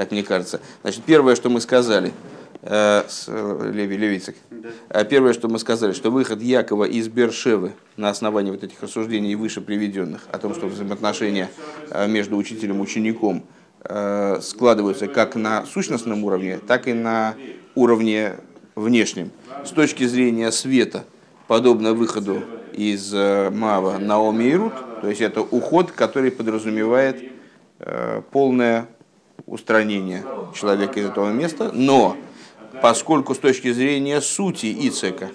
так мне кажется. Значит, первое, что мы сказали, э, с э, Леви, Левицик, э, первое, что мы сказали, что выход Якова из Бершевы на основании вот этих рассуждений выше приведенных, о том, что взаимоотношения между учителем и учеником э, складываются как на сущностном уровне, так и на уровне внешнем. С точки зрения света, подобно выходу из Мава Наоми и Рут, то есть это уход, который подразумевает э, полное устранение человека из этого места, но поскольку с точки зрения сути Ицека,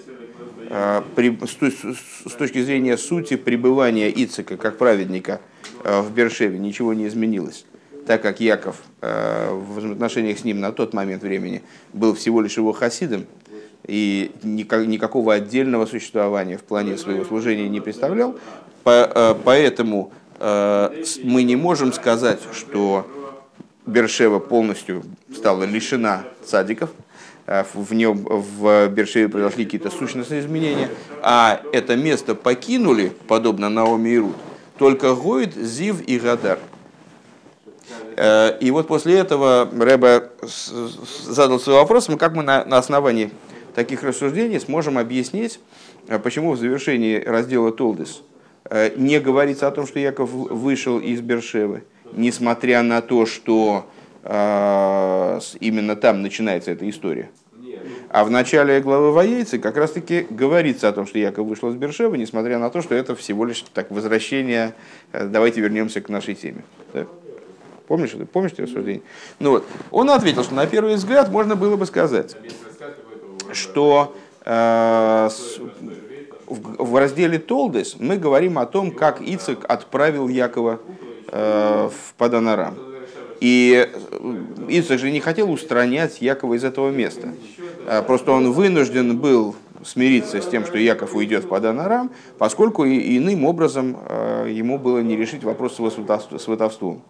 э, с точки зрения сути пребывания Ицека как праведника в Бершеве ничего не изменилось, так как Яков в взаимоотношениях с ним на тот момент времени был всего лишь его хасидом, и никакого отдельного существования в плане своего служения не представлял. Э, поэтому э, мы не можем сказать, что Бершева полностью стала лишена садиков, э, в нем в Бершеве произошли какие-то сущностные изменения, а это место покинули, подобно Наоми и Рут, только Гоид, Зив и Гадар. И вот после этого Рэба задал свой вопрос, как мы на основании таких рассуждений сможем объяснить, э, почему в завершении раздела Толдес э, не говорится о том, что Яков вышел из Бершевы, несмотря на то, что э, именно там начинается эта история. А в начале главы Воейцы как раз-таки говорится о том, что Яков вышел из Бершевы, несмотря на то, что это всего лишь так возвращение, давайте вернемся к нашей теме. Да? Помнишь, помнишь это рассуждение? Ну вот, он ответил, что на первый взгляд можно было бы сказать, что э, в разделе Толдес мы говорим о том, как Ицек отправил Якова э, в Паданарам. И Ицек же не хотел устранять Якова из этого места. Э, просто он вынужден был смириться с тем, что Яков уйдет в Паданарам, поскольку иным образом ему было не решить вопрос с сватовством.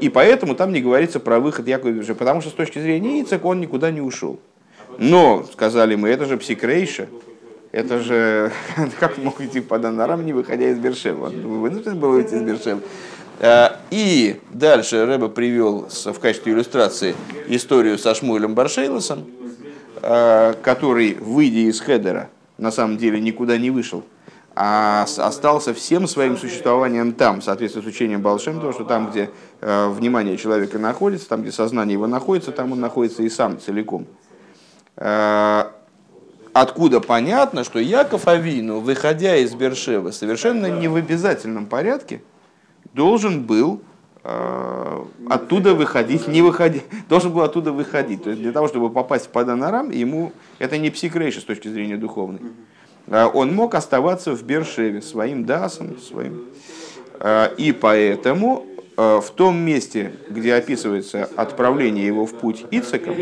И поэтому там не говорится про выход Якова, потому что с точки зрения Ицек он никуда не ушел. Но, сказали мы, это же псикрейша, это же, как мог идти по Данарам, не выходя из Бершева? Вынужден был выйти из Бершева. Э, и дальше Рэба привел в качестве иллюстрации историю со Шмуэлем Баршейлосом, э, который, выйдя из Хедера, на самом деле никуда не вышел, а остался всем своим существованием там, в соответствии с учением Балшем, то, что там, где э, внимание человека находится, там, где сознание его находится, там он находится и сам целиком. Э, откуда понятно, что Яков Авину, выходя из Бершева, совершенно не в обязательном порядке, должен был э, оттуда выходить, не выходить, должен был оттуда выходить. То есть для того, чтобы попасть в Паданарам, ему это не псикрейша с точки зрения духовной. Э, он мог оставаться в Бершеве своим дасом, своим. И поэтому Э, в том месте, где описывается отправление его в путь Ицеком,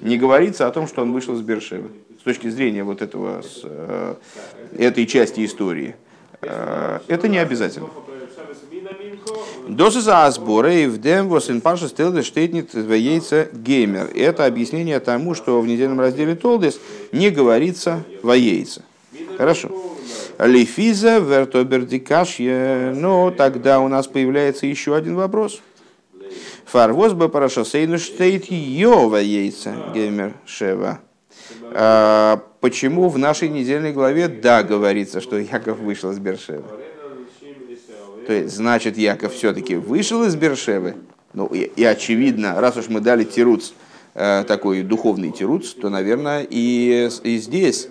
не говорится о том, что он вышел с Бершевы. С точки зрения вот этого, с, э, этой части истории. Э, это не обязательно. Досыса Асбора и в дем восен паша стелдес штейтнит яйца геймер. Это объяснение тому, что в недельном разделе Толдес не говорится воейца. Хорошо. Лифиза, вертобердикашье. Но тогда у нас появляется еще один вопрос. Фарвоз бы парашосейну штейт йова яйца геймер шева. А, почему в нашей недельной главе да говорится, что Яков вышел из Бершевы? То есть, значит, Яков все-таки вышел из Бершевы. Ну, и, и очевидно, раз уж мы дали тируц, э, такой духовный тируц, то, наверное, и, и здесь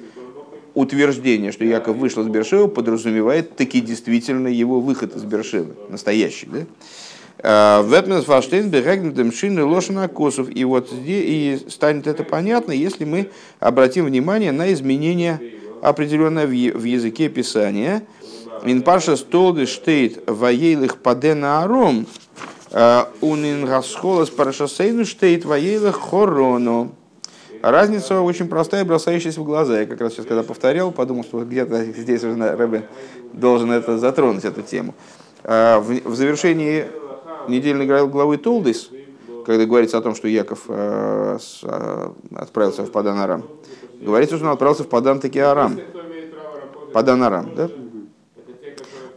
утверждение, что Яков вышел из Бершева, подразумевает таки действительно его выход из Бершева, настоящий. Да? А, Ветмес Фаштейн Берегнедем Шины Лошина Косов. И вот здесь и станет это понятно, если мы обратим внимание на изменения определенное в языке Писания. Инпарша столды штейт воейлых падена аром, а, унин расхолос парашасейну штейт воейлых хорону. Разница очень простая, бросающаяся в глаза. Я как раз сейчас, когда повторял, подумал, что где-то здесь уже Рэбе должен это затронуть, эту тему. А, в завершении недельной главы Толдис, когда говорится о том, что Яков а, а, отправился в Паданарам, говорится, что он отправился в Падан таки Арам. Паданарам, да?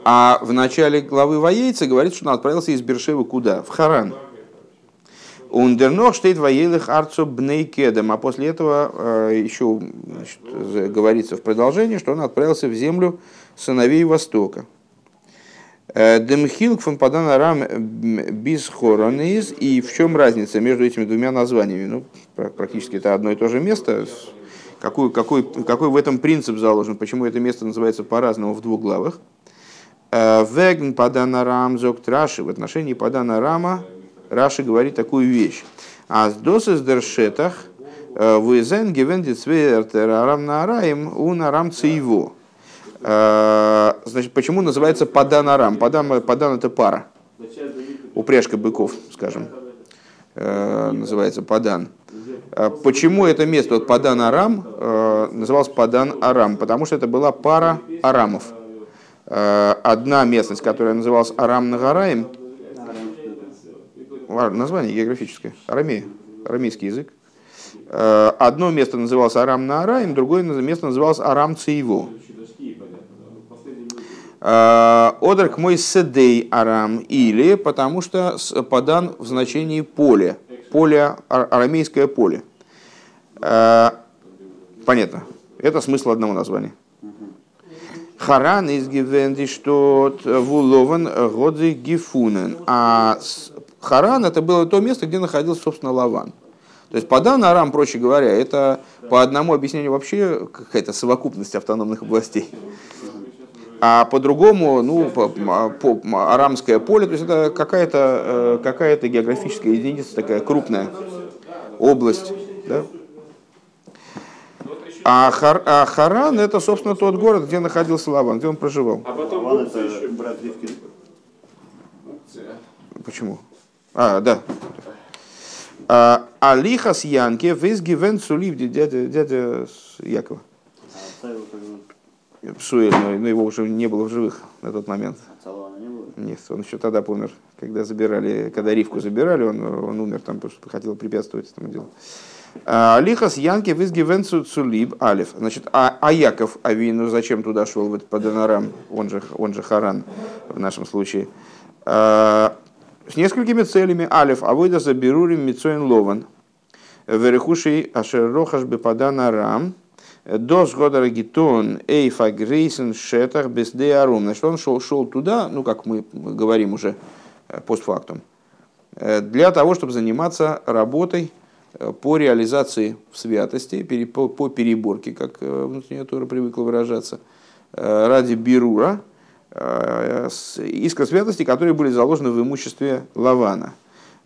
А в начале главы Воейца говорится, что он отправился из Бершевы куда? В Харан. Ундернох штейт воелых арцо бнейкедем. А после этого еще значит, говорится в продолжении, что он отправился в землю сыновей Востока. Демхилк фон Падан Арам Бисхоронис. И в чем разница между этими двумя названиями? Ну, практически это одно и то же место. Какой, какой, какой в этом принцип заложен? Почему это место называется по-разному в двух главах? Вегн Падана Рам Зок Раши. В отношении Падана Рама Раши говорит такую вещь. А с досыс дершетах вызен гевендит свертер арам на араим у нарам цейво. Значит, почему называется Падан Арам? Падан, Падан это пара. Упряжка быков, скажем. Называется Падан. Почему это место, вот Падан Арам, называлось Падан Арам? Потому что это была пара арамов. Одна местность, которая называлась Арам Нагараем, название географическое, арамея, арамейский язык. Одно место называлось Арам на Араим, другое место называлось Арам Цейво. Одерк мой седей арам, или потому что подан в значении поле, поле, арамейское поле. Понятно. Это смысл одного названия. Харан из Гивенди, что вулован годы гифунен. А Харан это было то место, где находился, собственно, Лаван. То есть Падан Арам, проще говоря, это по одному объяснению вообще какая-то совокупность автономных областей. А по-другому, ну, по, по, арамское поле, то есть это какая-то какая географическая единица, такая крупная область. Да? А, Хар, а Харан это, собственно, тот город, где находился Лаван, где он проживал. А потом Лаван это еще... брат Ривки. Почему? А, да. А, Алихас Янке, визгивен сулив, дядя, дядя Якова. Псуэль, но, но его уже не было в живых на тот момент. А не было? Нет, он еще тогда помер. Когда забирали, когда Ривку забирали, он, он умер там, потому что хотел препятствовать этому делу. А, Лихас Янки визгивенцу цулиб алиф. Значит, а, а Яков Авину зачем туда шел, в этот Паданарам, он же, он же Харан в нашем случае. А, с несколькими целями. Алиф, авойда заберурим мицоин лован. Верехушей ашеррохаш бепаданарам. Дос года гитон эйфа грейсен шетах без деарум. Значит, он шел, шел туда, ну, как мы говорим уже э, постфактум, э, для того, чтобы заниматься работой э, по реализации в святости, по переборке, как внутренняя Тора привыкла выражаться, ради бирура, искра святости, которые были заложены в имуществе Лавана,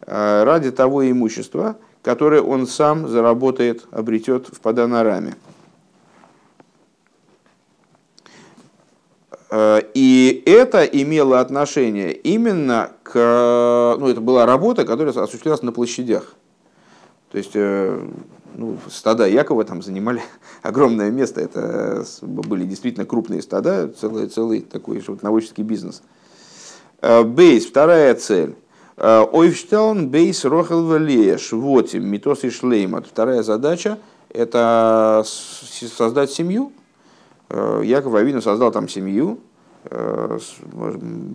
ради того имущества, которое он сам заработает, обретет в Паданараме. И это имело отношение именно к... Ну, это была работа, которая осуществлялась на площадях. То есть э, ну, стада Якова там занимали огромное место. Это были действительно крупные стада, целый, целый такой животноводческий бизнес. Э, бейс, вторая цель. Ойфштаун бейс рохел вот митос и шлеймат. Вторая задача – это создать семью, Э, Яков Авину создал там семью, э,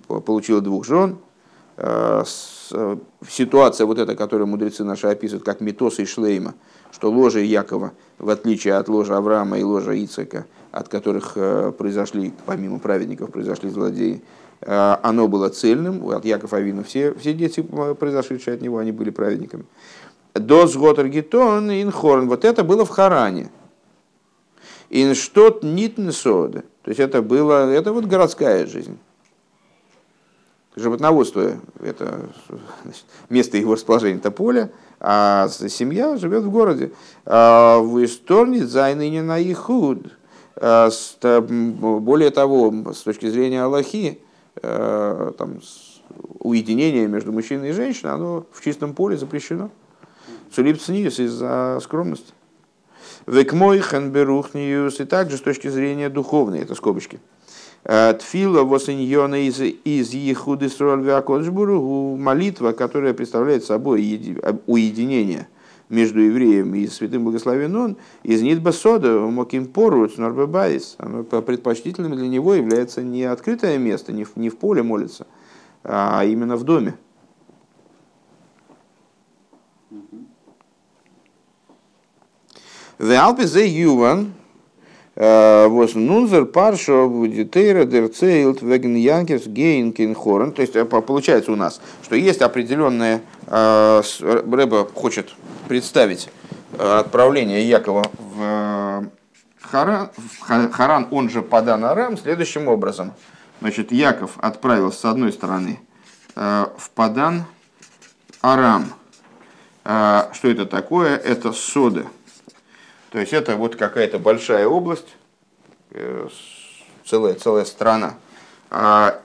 получил двух жен. Э, ситуация вот эта, которую мудрецы наши описывают как Метоса и Шлейма, что ложе Якова, в отличие от ложа Авраама и ложа Ицека, от которых произошли, помимо праведников, произошли злодеи, оно было цельным, от Якова Авину все, все дети, произошедшие от него, они были праведниками. До Сготер Инхорн, вот это было в Харане – Инштот нитнсода. То есть это было, это вот городская жизнь. Животноводство – это значит, место его расположения, это поле, а семья живет в городе. А в истории зайныне на ихуд. А более того, с точки зрения Аллахи, э, там, уединение между мужчиной и женщиной, оно в чистом поле запрещено. Цулипцниус из-за скромности. Векмой хенберухниус, и также с точки зрения духовной, это скобочки. Э, Тфила восеньона из, из Ехуды Срольвякоджбуру, молитва, которая представляет собой уединение между евреем и святым благословен он, из Нидбасода, Моким Пору, Норбебайс, предпочтительным для него является не открытое место, не в, не в поле молится, а именно в доме. ועל פי זה יובן, וואס אין אונזער פרשה וואו די תורה דערציילט וועגן יעקב'ס גיין קיין חרן. То есть получается у нас, что есть определенная, Ребе хочет представить отправление Якова в Харан, в Харан, он же Падан Арам, следующим образом. Значит, Яков отправился с одной стороны в Падан Арам. Что это такое? Это соды. То есть это вот какая-то большая область, э, целая, целая страна.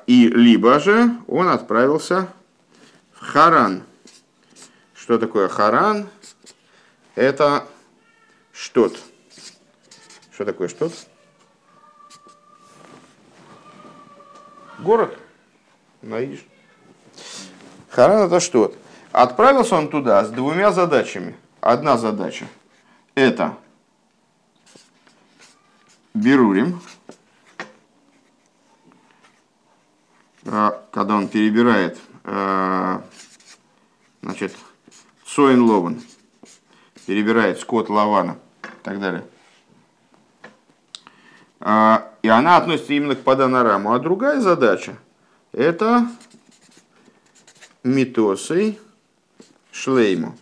И либо же он отправился в Харан. Что такое Харан? Это что-то. Что такое что-то? Город. Наиш. Харан это что? Отправился он туда с двумя задачами. Одна задача – это Берурим, а, когда он перебирает а, значит, Соин Лован, перебирает скот Лавана и так далее. А, и она относится именно к Паданараму. А другая задача – это митосой шлейму.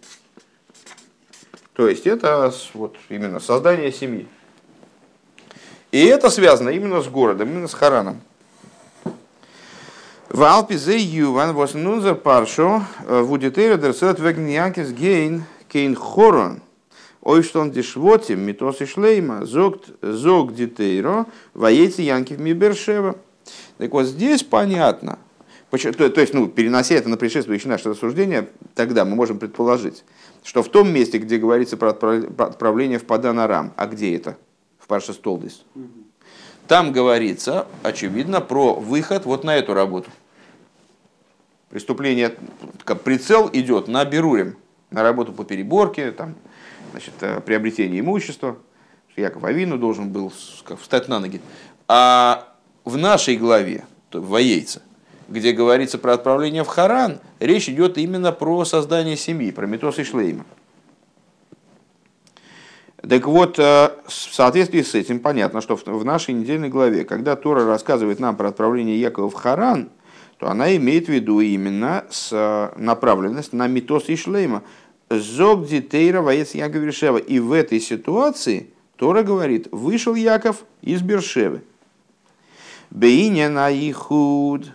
То есть это вот именно создание семьи. И это связано именно с городом, именно с Хараном. В Алпе зе Юван was нунзер паршо вудитера дерсет вегньянкес гейн кейн хорон. Ой, что он дешвотим, митос и шлейма, зог, дитейро, воейцы янки в Мибершева. Так вот здесь понятно, то, то есть, ну, перенося это на предшествующее наше рассуждение, тогда мы можем предположить, что в том месте, где говорится про отправление в Паданарам, а где это? В Парше Столдис. Там говорится, очевидно, про выход вот на эту работу. Преступление, прицел идет на Берурим, на работу по переборке, там, значит, э, приобретение имущества. Яков Авину должен был встать на ноги. А в нашей главе, в Воейце, где говорится про отправление в Харан, речь идет именно про создание семьи, про Метос и Шлейма. Так вот, э, в соответствии с этим понятно, что в нашей недельной главе, когда Тора рассказывает нам про отправление Якова в Харан, то она имеет в виду именно с э, направленность на Митос и Шлейма. Зог Дитейра воец Яков Бершева. И в этой ситуации Тора говорит, вышел Яков из Бершевы. Бейня на ихуд,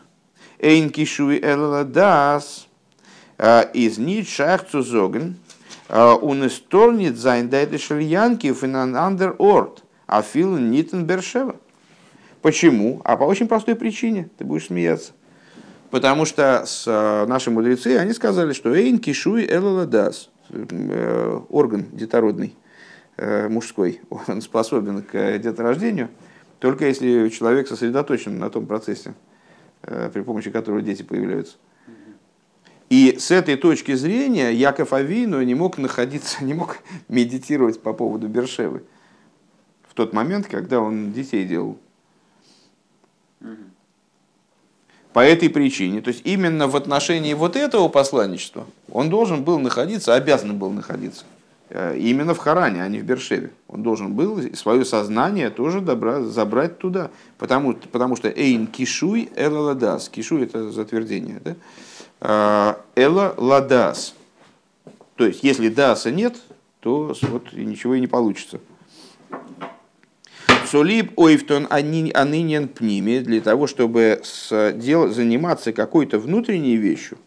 эйн кишуи эладас, э, из нит шахцу зоген, унесторнит зайн дайте шельянки финандер орт, а фил нитен бершева. Почему? А по очень простой причине. Ты будешь смеяться. Потому что с, э, наши мудрецы, они сказали, что эйн кишуй элаладас, э, орган детородный, э, мужской, он способен к деторождению, только если человек сосредоточен на том процессе, при помощи которого дети появляются. И с этой точки зрения Яков Авину не мог находиться, не мог медитировать по поводу Бершевы в тот момент, когда он детей делал. По этой причине, то есть именно в отношении вот этого посланничества, он должен был находиться, обязан был находиться э, именно в Харане, а не в Бершеве. Он должен был свое сознание тоже добра, забрать туда, потому, потому что эйн кишуй эладас, кишуй это затвердение, да? Э, Эла ладас. То есть, если даса нет, то вот ничего и не получится. Солиб ойфтон анинен пними для того, чтобы дел, заниматься какой-то внутренней вещью,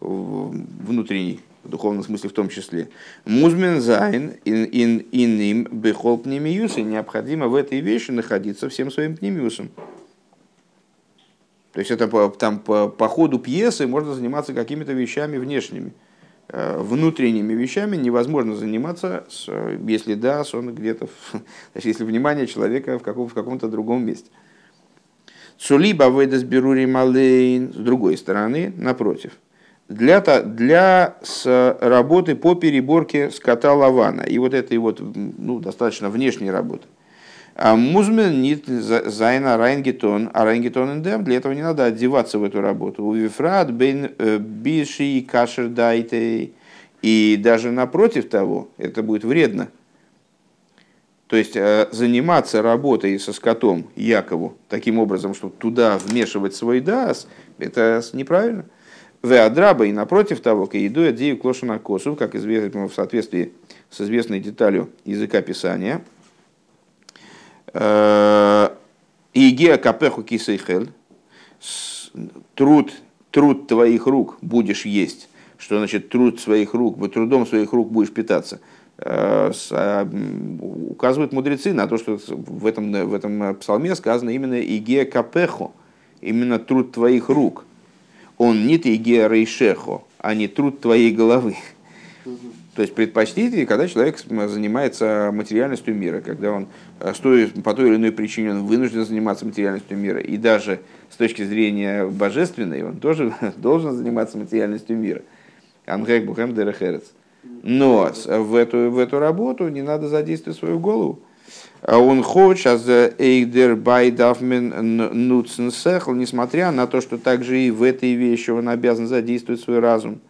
внутренней, в духовном смысле в том числе, музмен зайн ин ин иним бехол пнемиюса, необходимо в этой вещи находиться всем своим пнемиусом. То есть это по, там, по, по ходу пьесы можно заниматься какими-то вещами внешними. Э, внутренними вещами невозможно заниматься, с, если да, сон где-то, если внимание человека в, каком, в каком-то другом месте. Цулиба выдаст берури малейн, с другой стороны, напротив, для, для с работы по переборке скота лавана и вот этой вот ну, достаточно внешней работы – Музмен нит зайна райнгетон, а райнгетон эндем, для этого не надо одеваться в эту работу. У вифрат бен э, биши кашер дайтей, И даже напротив того, это будет вредно. То есть э, заниматься работой со скотом Якову таким образом, чтобы туда вмешивать свой дас, это неправильно. В Адраба и напротив того, к еду адею клошина косу, как известно в соответствии с известной деталью языка писания. Э, Игеа капеху кисейхель, труд, труд твоих рук будешь есть. Что значит труд своих рук? Трудом своих рук будешь питаться. Э, а, указывают мудрецы на то, что в этом, в этом псалме сказано именно «Игея капехо», именно труд твоих рук. Он не «Игея рейшехо», а не труд твоей головы. То есть предпочтительнее, когда человек занимается материальностью мира, когда он э, по той или иной причине он вынужден заниматься материальностью мира. И даже с точки зрения божественной он тоже должен заниматься материальностью мира. Ангек Бухем Дерехерец. Но в эту, в эту работу не надо задействовать свою голову. А он хочет, эйдер байдафмен нуцен несмотря на то, что также и в этой вещи он обязан задействовать свой разум.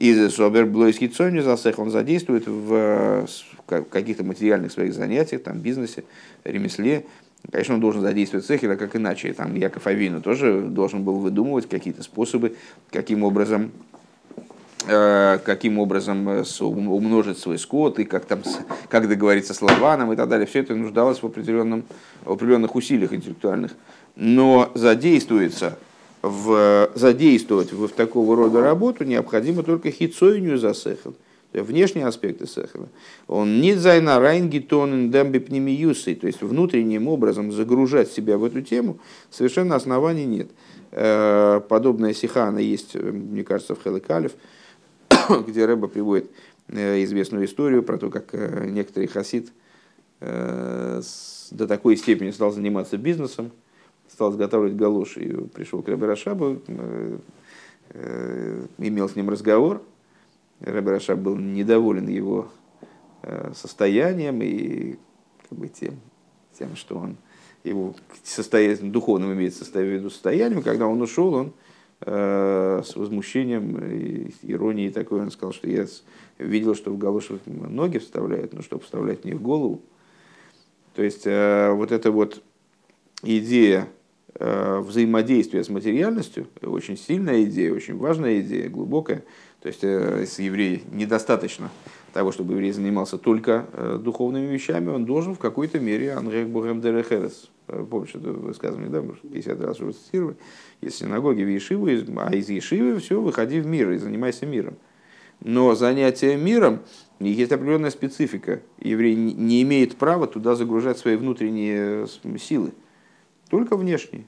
И собер блойский цоню засехл, он задействует в каких-то материальных своих занятиях, там, бизнесе, ремесле. Конечно, он должен задействовать цехера, как иначе. Там Яков Авину тоже должен был выдумывать какие-то способы, каким образом Э, каким образом э, умножить свой скот и как, там, как договориться с Лаваном и так далее. Все это нуждалось в, определенном, в определенных усилиях интеллектуальных. Но задействуется в, задействовать в, в такого рода работу необходимо только хитсойню за сехел. Внешние аспекты сехела. און ניט זיין אריינגעטאן אין דעם בפנימיותו, то есть внутренним образом загружать себя в эту тему совершенно оснований нет. Э, подобная сиха, она есть, мне кажется, в חלק אלף, где Рэба приводит э, известную историю про то, как э, некоторый хасид э, до такой степени стал заниматься бизнесом, стал изготавливать галоши, и пришел к Рэбе Рашабу, имел с ним разговор. Рэбе Рашаб был недоволен его состоянием и как бы, тем, тем, что он его состояние, духовным имеется в виду состоянием, когда он ушел, он Э, с возмущением, и иронией такой, он сказал, что я видел, что в галошах ноги вставляют, но чтобы вставлять не в голову. То есть э, вот эта вот идея э, взаимодействия с материальностью, очень сильная идея, очень важная идея, глубокая. То есть если еврей недостаточно того, чтобы еврей занимался только духовными вещами, он должен в какой-то мере Анрек Бухем Дерехерес Э, помнишь это высказывание, да, может, 50 раз уже цитировали, из синагоги в Ешиву, а из Ешивы все, выходи в мир и занимайся миром. Но занятие миром есть определенная специфика. Еврей не имеет права туда загружать свои внутренние силы, только внешние.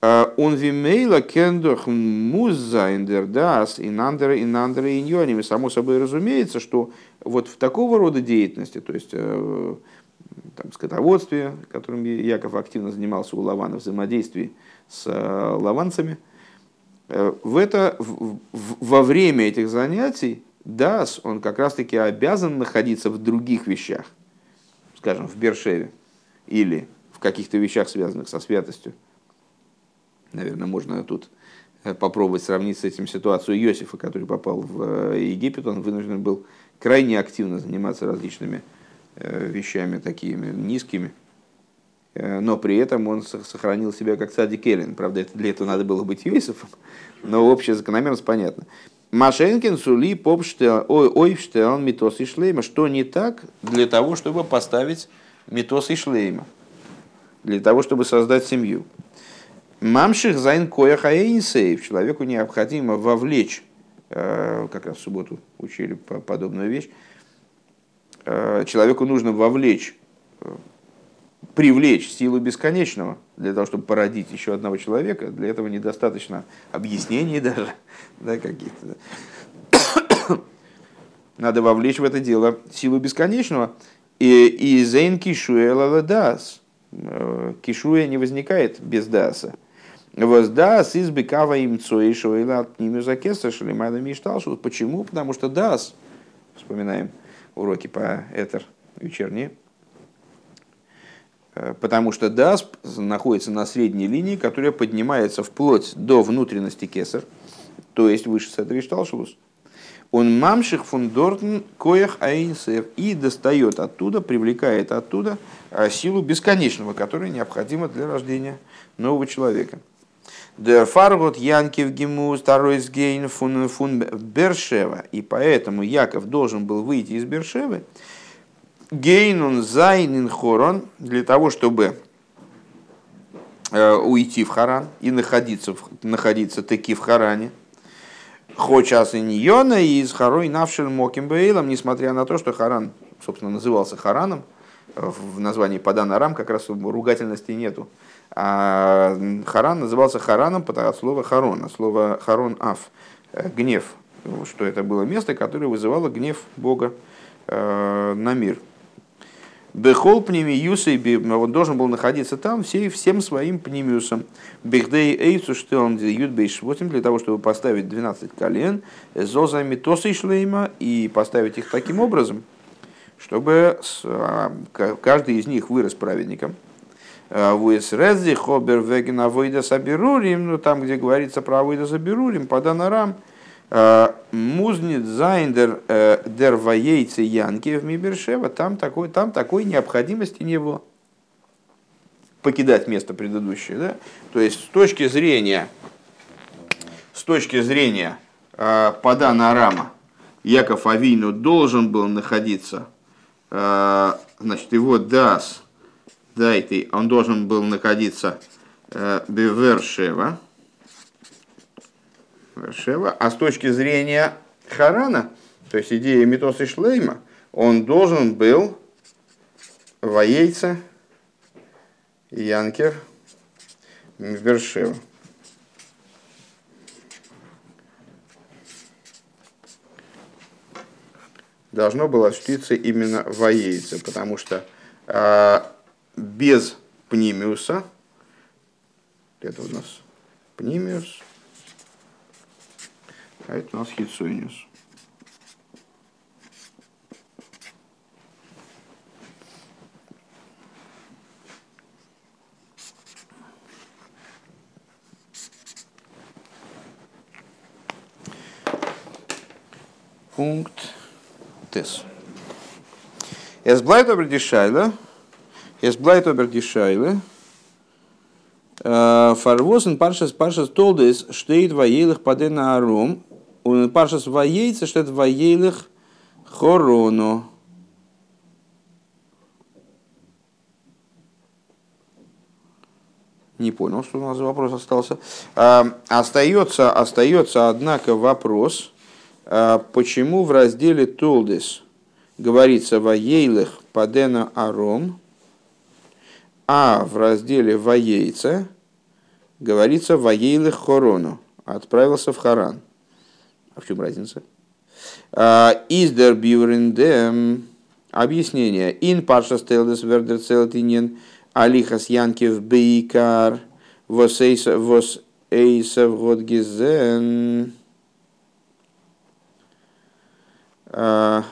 און במילא קען דאך מוז זיין דער דעת אין אנדערע און אנדערע ענינים. Само собой разумеется, что вот в такого рода деятельности, то есть э, там, скотоводстве, которым Яков активно занимался у Лавана, взаимодействии с э, лаванцами. Э, в это, в, во время этих занятий דעת, он как раз-таки обязан находиться в других вещах, скажем, в Бершеве или в каких-то вещах, связанных со святостью. Наверное, можно тут э, попробовать сравнить с этим ситуацию Иосифа, который попал в Египет. Он вынужден был крайне активно заниматься различными Э, вещами такими низкими, э, но при этом он сохранил себя как цадик Эллин. Правда, это, для этого надо было быть Юисофом, но общая закономерность понятна. Машенкин, Сули, Попштел, Ойфштел, Митос и Шлейма. Что не так для того, чтобы поставить מיטתו שלימה? Для того, чтобы создать семью. ממשיך זיין כח האין סוף. Человеку необходимо вовлечь, э, как раз в субботу учили подобную вещь, Э, человеку нужно вовлечь, э, привлечь силу бесконечного для того, чтобы породить еще одного человека. Для этого недостаточно объяснений даже, да, каких-то. Надо вовлечь в это дело силу бесконечного. И, и зейн кишуэ дас. Э, кишуя не возникает без даса. Воздас из бекава им цоишо от ними закеса шалимайна мишталшу. Почему? Потому что дас, вспоминаем, уроки по Этер вечерние. Э, потому что Дас находится на средней линии, которая поднимается вплоть до внутренности кесар, то есть выше Седри Шталшулус. Он мамших фундортен коях айнсев и достает оттуда, привлекает оттуда а, силу бесконечного, которая необходима для рождения нового человека. Der Фаргот Янкив Гимус Таройсгейн фун фун Бершева. И поэтому Яков должен был выйти из Бершевы. Гейнун Зайнин Хорон для того, чтобы э, уйти в Харан и находиться, находиться таки в Харане. Хочас и Ньона и из Харой Навшель Моким Бейлом, несмотря на то, что Харан, собственно, назывался Хараном, в названии Падан Арам как раз ругательности нету. А Харан назывался Хараном от слова Харон, от слова Харон Аф, гнев, что это было место, которое вызывало гнев Бога э, на мир. Бехол пнемиюса, он должен был находиться там всей, всем своим пнемиусом. Бехдей эйцу, что он ютбейш 8 для того, чтобы поставить 12 колен, зозами тосы шлейма и поставить их таким образом, чтобы а, каждый из них вырос праведником. А, Вуэс Реззи, Хобер Веген Авойда Сабирурим, ну там, где говорится про Авойда Сабирурим, по Данарам, а, Музнит Зайндер э, Дер Ваейцы Янки в Мибершева, там такой, там такой необходимости не было покидать место предыдущее. Да? То есть с точки зрения, с точки зрения э, Падана Арама, Яков Авину должен был находиться Э, значит, его дас, дайте, он должен был находиться э, Бевершева, Вершева, а с точки зрения Харана, то есть идея Митоса Шлейма, он должен был воейца Янкер Бершева. должно было осуществиться именно воейце, потому что э, без пнимиуса, это у нас пнимиус, а это у нас хитсойниус. Пункт тес. Es bleibt aber die Scheile, es bleibt aber die Scheile, Фарвосен паршас паршас толдес штейт ваелых падена арум, und паршас ваейца штейт ваелых хороно. Не понял, что у нас вопрос остался. Остается, остается, однако, вопрос, а почему в разделе Толдес говорится «Ваейлых падена аром», а в разделе «Ваейца» говорится «Ваейлых хорону», отправился в Харан. А в чем разница? А, Издер бюрендем объяснение. Ин парша стелдес вердер целтинен алихас янкев бейкар вос эйсов год гизен А,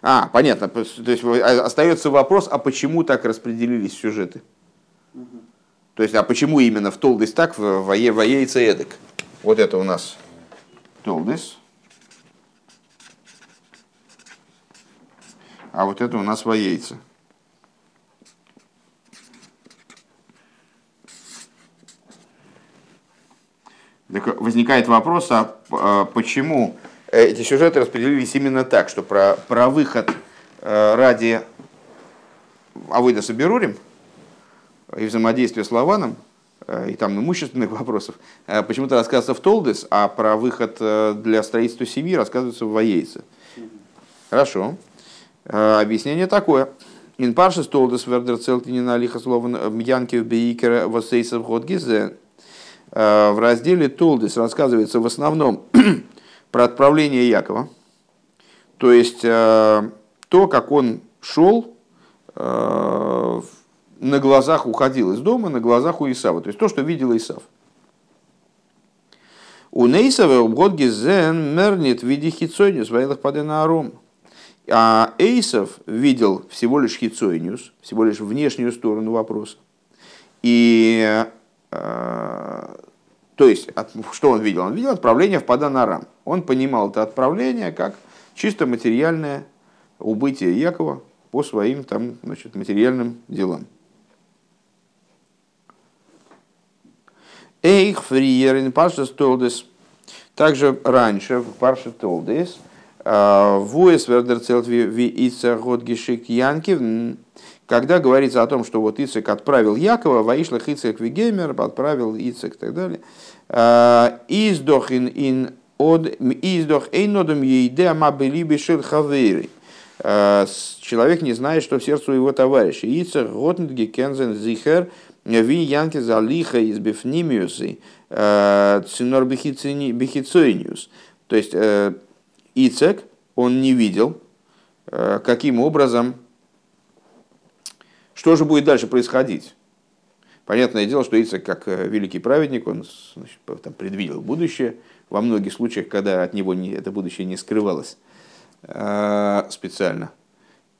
а, понятно. То есть а, остается вопрос, а почему так распределились сюжеты? То есть, а почему именно в Толдис так, в Вае, Ваейце эдак? Вот это у нас Толдис. А вот это у нас Ваейце. Так возникает вопрос, а почему Э, эти сюжеты распределились именно так, что про, про выход э, ради Авойда Соберурим и взаимодействия с Лаваном, и там имущественных вопросов, почему-то рассказывается в Толдес, а про выход для строительства семьи рассказывается в Воейце. Хорошо. Объяснение такое. Ин паршис Толдес вердер целтинина алиха слован янки в бейкера восейсов год В разделе Толдес рассказывается в основном про отправление Якова. То есть э, то, как он шел, э, на глазах уходил из дома, на глазах у Исава. То есть то, что видел Исав. У Нейсова обгод гизен мернит в виде хитсойниус, вайлах падена аром. А Эйсов видел всего лишь хитсойниус, всего лишь внешнюю сторону вопроса. И э, То есть, что он видел? Он видел отправление в Паданарам. Он понимал это отправление как чисто материальное убытие Якова по своим там, значит, материальным делам. Эйх фриерин паша столдес. Также раньше в Парше Толдес а, Вуэс Вердерцелт ви Ица Годгишик Янкив, когда говорится о том, что вот Ицек отправил Якова, Ваишлах Ицек Вигемер, отправил Ицек и так далее, а, Издох ин ин од издох эйнодом ейде амабели бешил хавейри. А, человек не знает, что в сердце его товарища. Ицек Готнги Кензен Зихер – Ви янки залиха из бифнимиусы э, цинор бихицоиниус. То есть э, Ицек, он не видел, э, каким образом, что же будет дальше происходить. Понятное дело, что Ицек, как великий праведник, он значит, там, предвидел будущее, во многих случаях, когда от него не, это будущее не скрывалось специально.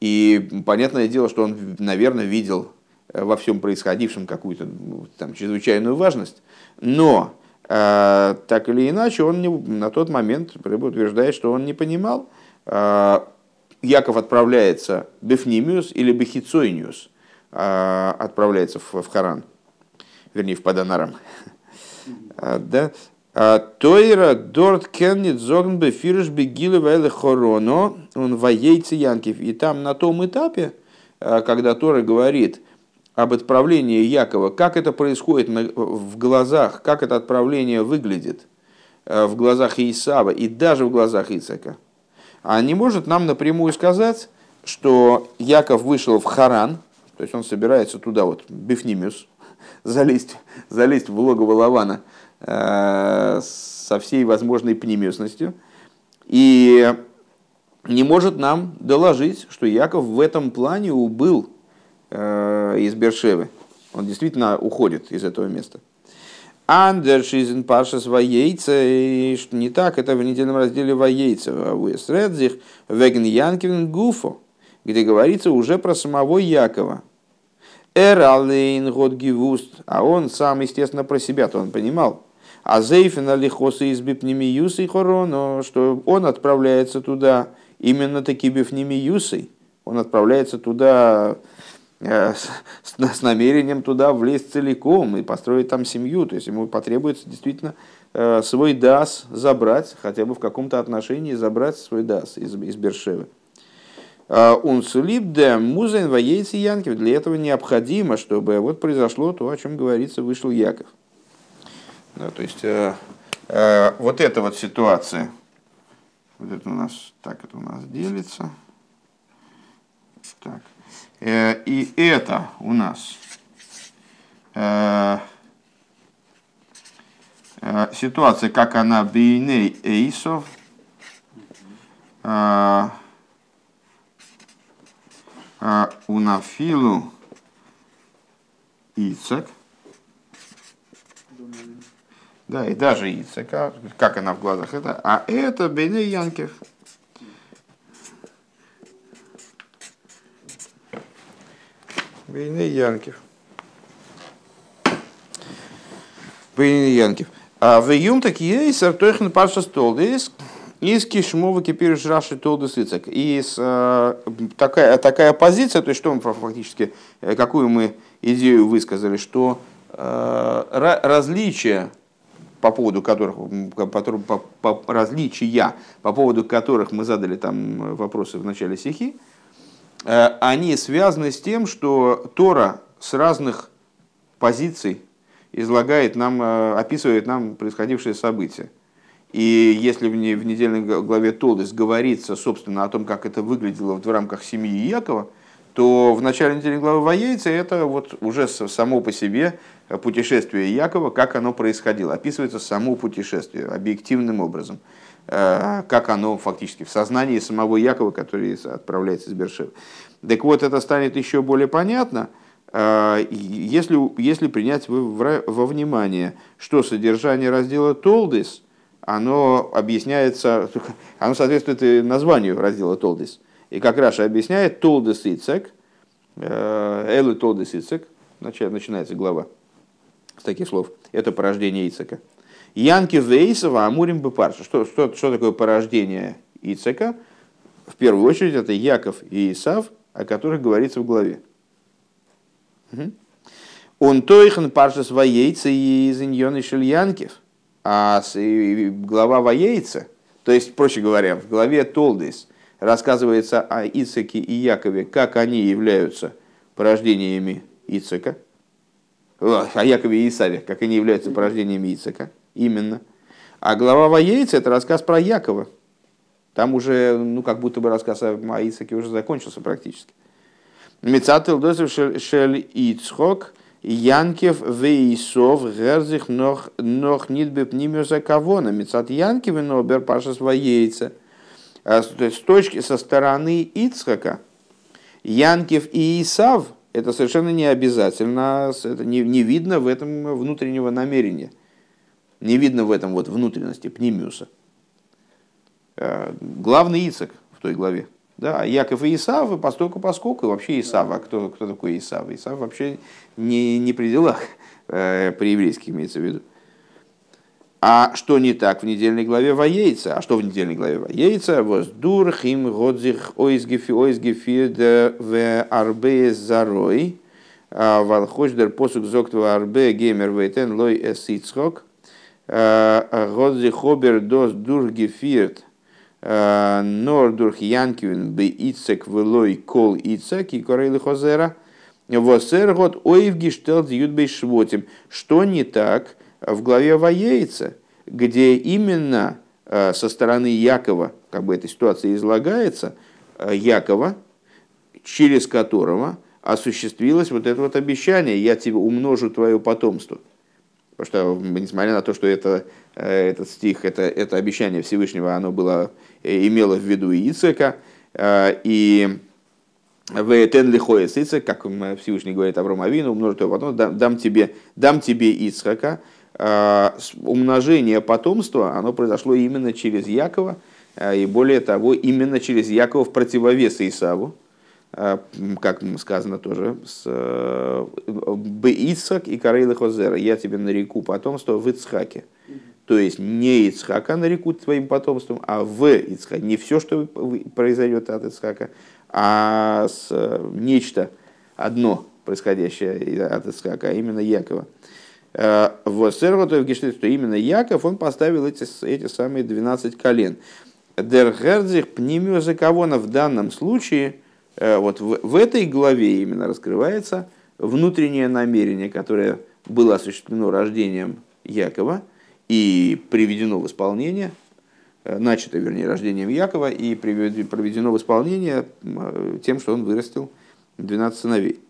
И понятное дело, что он, наверное, видел во всем происходившем какую-то ну, там, чрезвычайную важность, но э, так или иначе он не, на тот момент Рыба утверждает, что он не понимал. Э, Яков отправляется Бефнимиус или Бехицойниус, э, отправляется в, в Харан, вернее в Паданарам. Э, да? Э, Тойра дорт кеннит зогн бефирш бегилы вайле хороно, он воейцы Янкив. И там на том этапе, когда Тора говорит, об отправлении Якова, как это происходит в глазах, как это отправление выглядит э, в глазах Исава и даже в глазах Ицека, а не может нам напрямую сказать, что Яков вышел в Харан, то есть он собирается туда, вот, Бифнимиус, залезть, залезть в логово Лавана э, со всей возможной пнимиусностью, и не может нам доложить, что Яков в этом плане убыл из Бершевы. Он действительно уходит из этого места. Андершизен Пашас Ваейца, не так, это в недельном разделе Ваейца, Редзих, Веген Янкивен Гуфо, где говорится уже про самого Якова. Эралейн год гивуст, а он сам, естественно, про себя-то он понимал. А Зейфен Алихоса из Бипнемиюса и Хороно, что он отправляется туда именно таки Бифнемиюсой. Он отправляется туда Э, с, с намерением туда влезть целиком и построить там семью. То есть ему потребуется действительно э, свой дас забрать, хотя бы в каком-то отношении забрать свой дас из, из Бершевы. Он сулип де музайн воейцы Янкив. Для этого необходимо, чтобы вот произошло то, о чем говорится, вышел Яков. Да, то есть э, э, вот эта вот ситуация, вот это у нас, так это у нас делится. Так. Э, и это у нас э, э, ситуация, как она бейней эйсов, унафилу Ицек. Да, и даже Ицека, как она в глазах это, а это Бейне Янкев. Бейне Янкив. Бейне Янкив. А в июм так есть, артойхн парша столдис, из кишмова кипириш раши толдис ицек. И э, такая, такая позиция, то есть что мы фактически, э, какую мы идею высказали, что э, различия по поводу которых, по, по, по, различия, по поводу которых мы задали там вопросы в начале стихи, они связаны с тем, что Тора с разных позиций излагает нам, э, описывает нам происходившие события. И если в недельной главе Толдес говорится, собственно, о том, как это выглядело в рамках семьи Якова, то в начале недельной главы Воейца это вот уже само по себе путешествие Якова, как оно происходило. Описывается само путешествие объективным образом. Э, как оно фактически в сознании самого Якова, который отправляется из Бершева. Так вот, это станет еще более понятно, э, если, если принять во внимание, что содержание раздела Толдис, оно объясняется, оно соответствует названию раздела Толдис. И как Раша объясняет, Толдис Ицек, э, Элы Толдис Ицек, начинается глава с таких слов, это порождение Ицека. Янки Вейсова Амурим Бепарша. Что, что, что такое порождение Ицека? В первую очередь это Яков и Исав, о которых говорится в главе. Он тойхан паршас воейца и из иньоны шельянкив. А глава воейца, то есть, проще говоря, в главе Толдис рассказывается о Ицеке и Якове, как они являются порождениями Ицека, о Якове и Исаве, как они являются порождениями Ицека, именно. А глава Воейца – это рассказ про Якова. Там уже, ну, как будто бы рассказ о Ицеке уже закончился практически. Мецател дозев шель Ицхок, Янкев вейсов герзих нох нох нидбе пнимиуса кавона. Мецат Янкев нобер пашас воейца. А с точки со стороны Ицхака, Янкев и Исав – это совершенно не обязательно, это не, не видно в этом внутреннего намерения. Не видно в этом вот внутренности, пнимиуса. Э, главный Ицак в той главе. Да, Яков и Исав, постольку поскольку, и вообще Исав. А кто, кто такой Исав? Исав вообще не, не при делах, э, при еврейских имеется в виду. А что не так в недельной главе Воейца? А что в недельной главе Воейца? Воздур хим годзих ойзгефи ойзгефи в арбе зарой. А, Валхождер посук зоктва арбе геймер вейтен лой эсицхок. А, годзих хобер дос дур гефирт. Нор дурх янкивен бе ицек велой кол ицек и корейли хозера. Восер год ойвги штелт ютбей швотим. Что не так? в главе Воейца, где именно э, со стороны Якова, как бы эта ситуация излагается, э, Якова, через которого осуществилось вот это вот обещание, я тебе умножу твое потомство. Потому что, несмотря на то, что это, э, этот стих, это, это обещание Всевышнего, оно было, имело в виду Ицека, и Вейтен лихоес Ицек, как Всевышний говорит Аврому Авину, умножу твое потомство, дам, дам тебе, дам тебе Ицхака, умножение потомства, оно произошло именно через Якова, и более того, именно через Якова в противовес Исаву, как сказано тоже, с э, Беицхак и Карейла Хозера, я тебе нареку потомство в Ицхаке. То есть не Ицхака нареку твоим потомством, а в Ицхаке. Не все, что произойдет от Ицхака, а с, э, нечто одно, происходящее от Ицхака, а именно Якова. Э, в Серватов Гештейт, что именно Яков, он поставил эти, эти самые 12 колен. Дер Гердзих Пнимио Заковона в данном случае, э, вот в, в этой главе именно раскрывается внутреннее намерение, которое было осуществлено рождением Якова и приведено в исполнение, э, начато, вернее, рождением Якова и приведено в исполнение тем, что он вырастил 12 сыновей.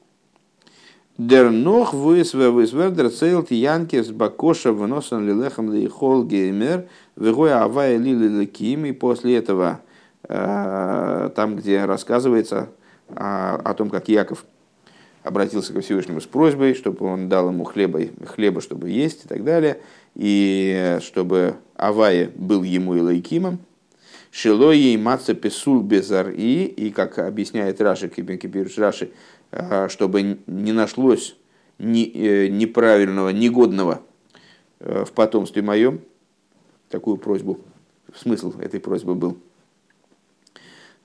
Дер нох высве высвердер цейлт янкес бакоша выносан лилехам лихол геймер вегой авая лили леким. И после этого, э, там, где рассказывается о, о том, как Яков обратился ко Всевышнему с просьбой, чтобы он дал ему хлеба, хлеба, чтобы есть и так далее, и чтобы Авая был ему и лайкимом, Шилои и маца песул безар и, и как объясняет Раши, Кипирш Раши, а, чтобы не нашлось ни, э, неправильного, негодного э, в потомстве моем. Такую просьбу, смысл этой просьбы был.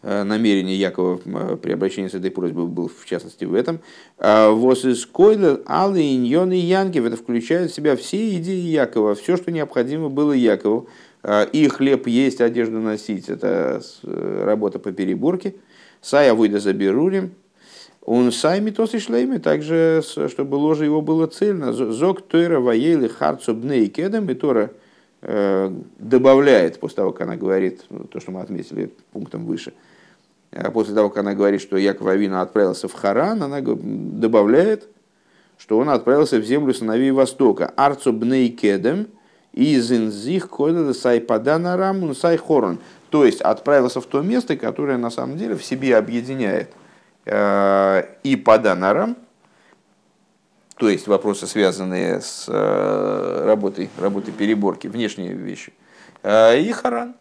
Э, намерение Якова при обращении с этой просьбой был в частности в этом. А, Вос из Койлер, Аллы, Иньон и Янкев, это включает в себя все идеи Якова, все, что необходимо было Якову. А, и хлеб есть, одежду носить, это работа по переборке. Сая выйда за Берурим, он сами то шлейми, также, чтобы ложе его было цельно. Зок Тойра Ваейли Харцу Бней Кедем, и Тора э, добавляет, после того, как она говорит, ну, то, что мы отметили пунктом выше, а после того, как она говорит, что Яков Авина отправился в Харан, она добавляет, что он отправился в землю сыновей Востока. Арцу Бней Кедем, из инзих койда сайпадана рамун. То есть отправился в то место, которое на самом деле в себе объединяет Э, и по донорам, то есть вопросы, связанные с э, работой, работой переборки, внешние вещи, э, и Харан.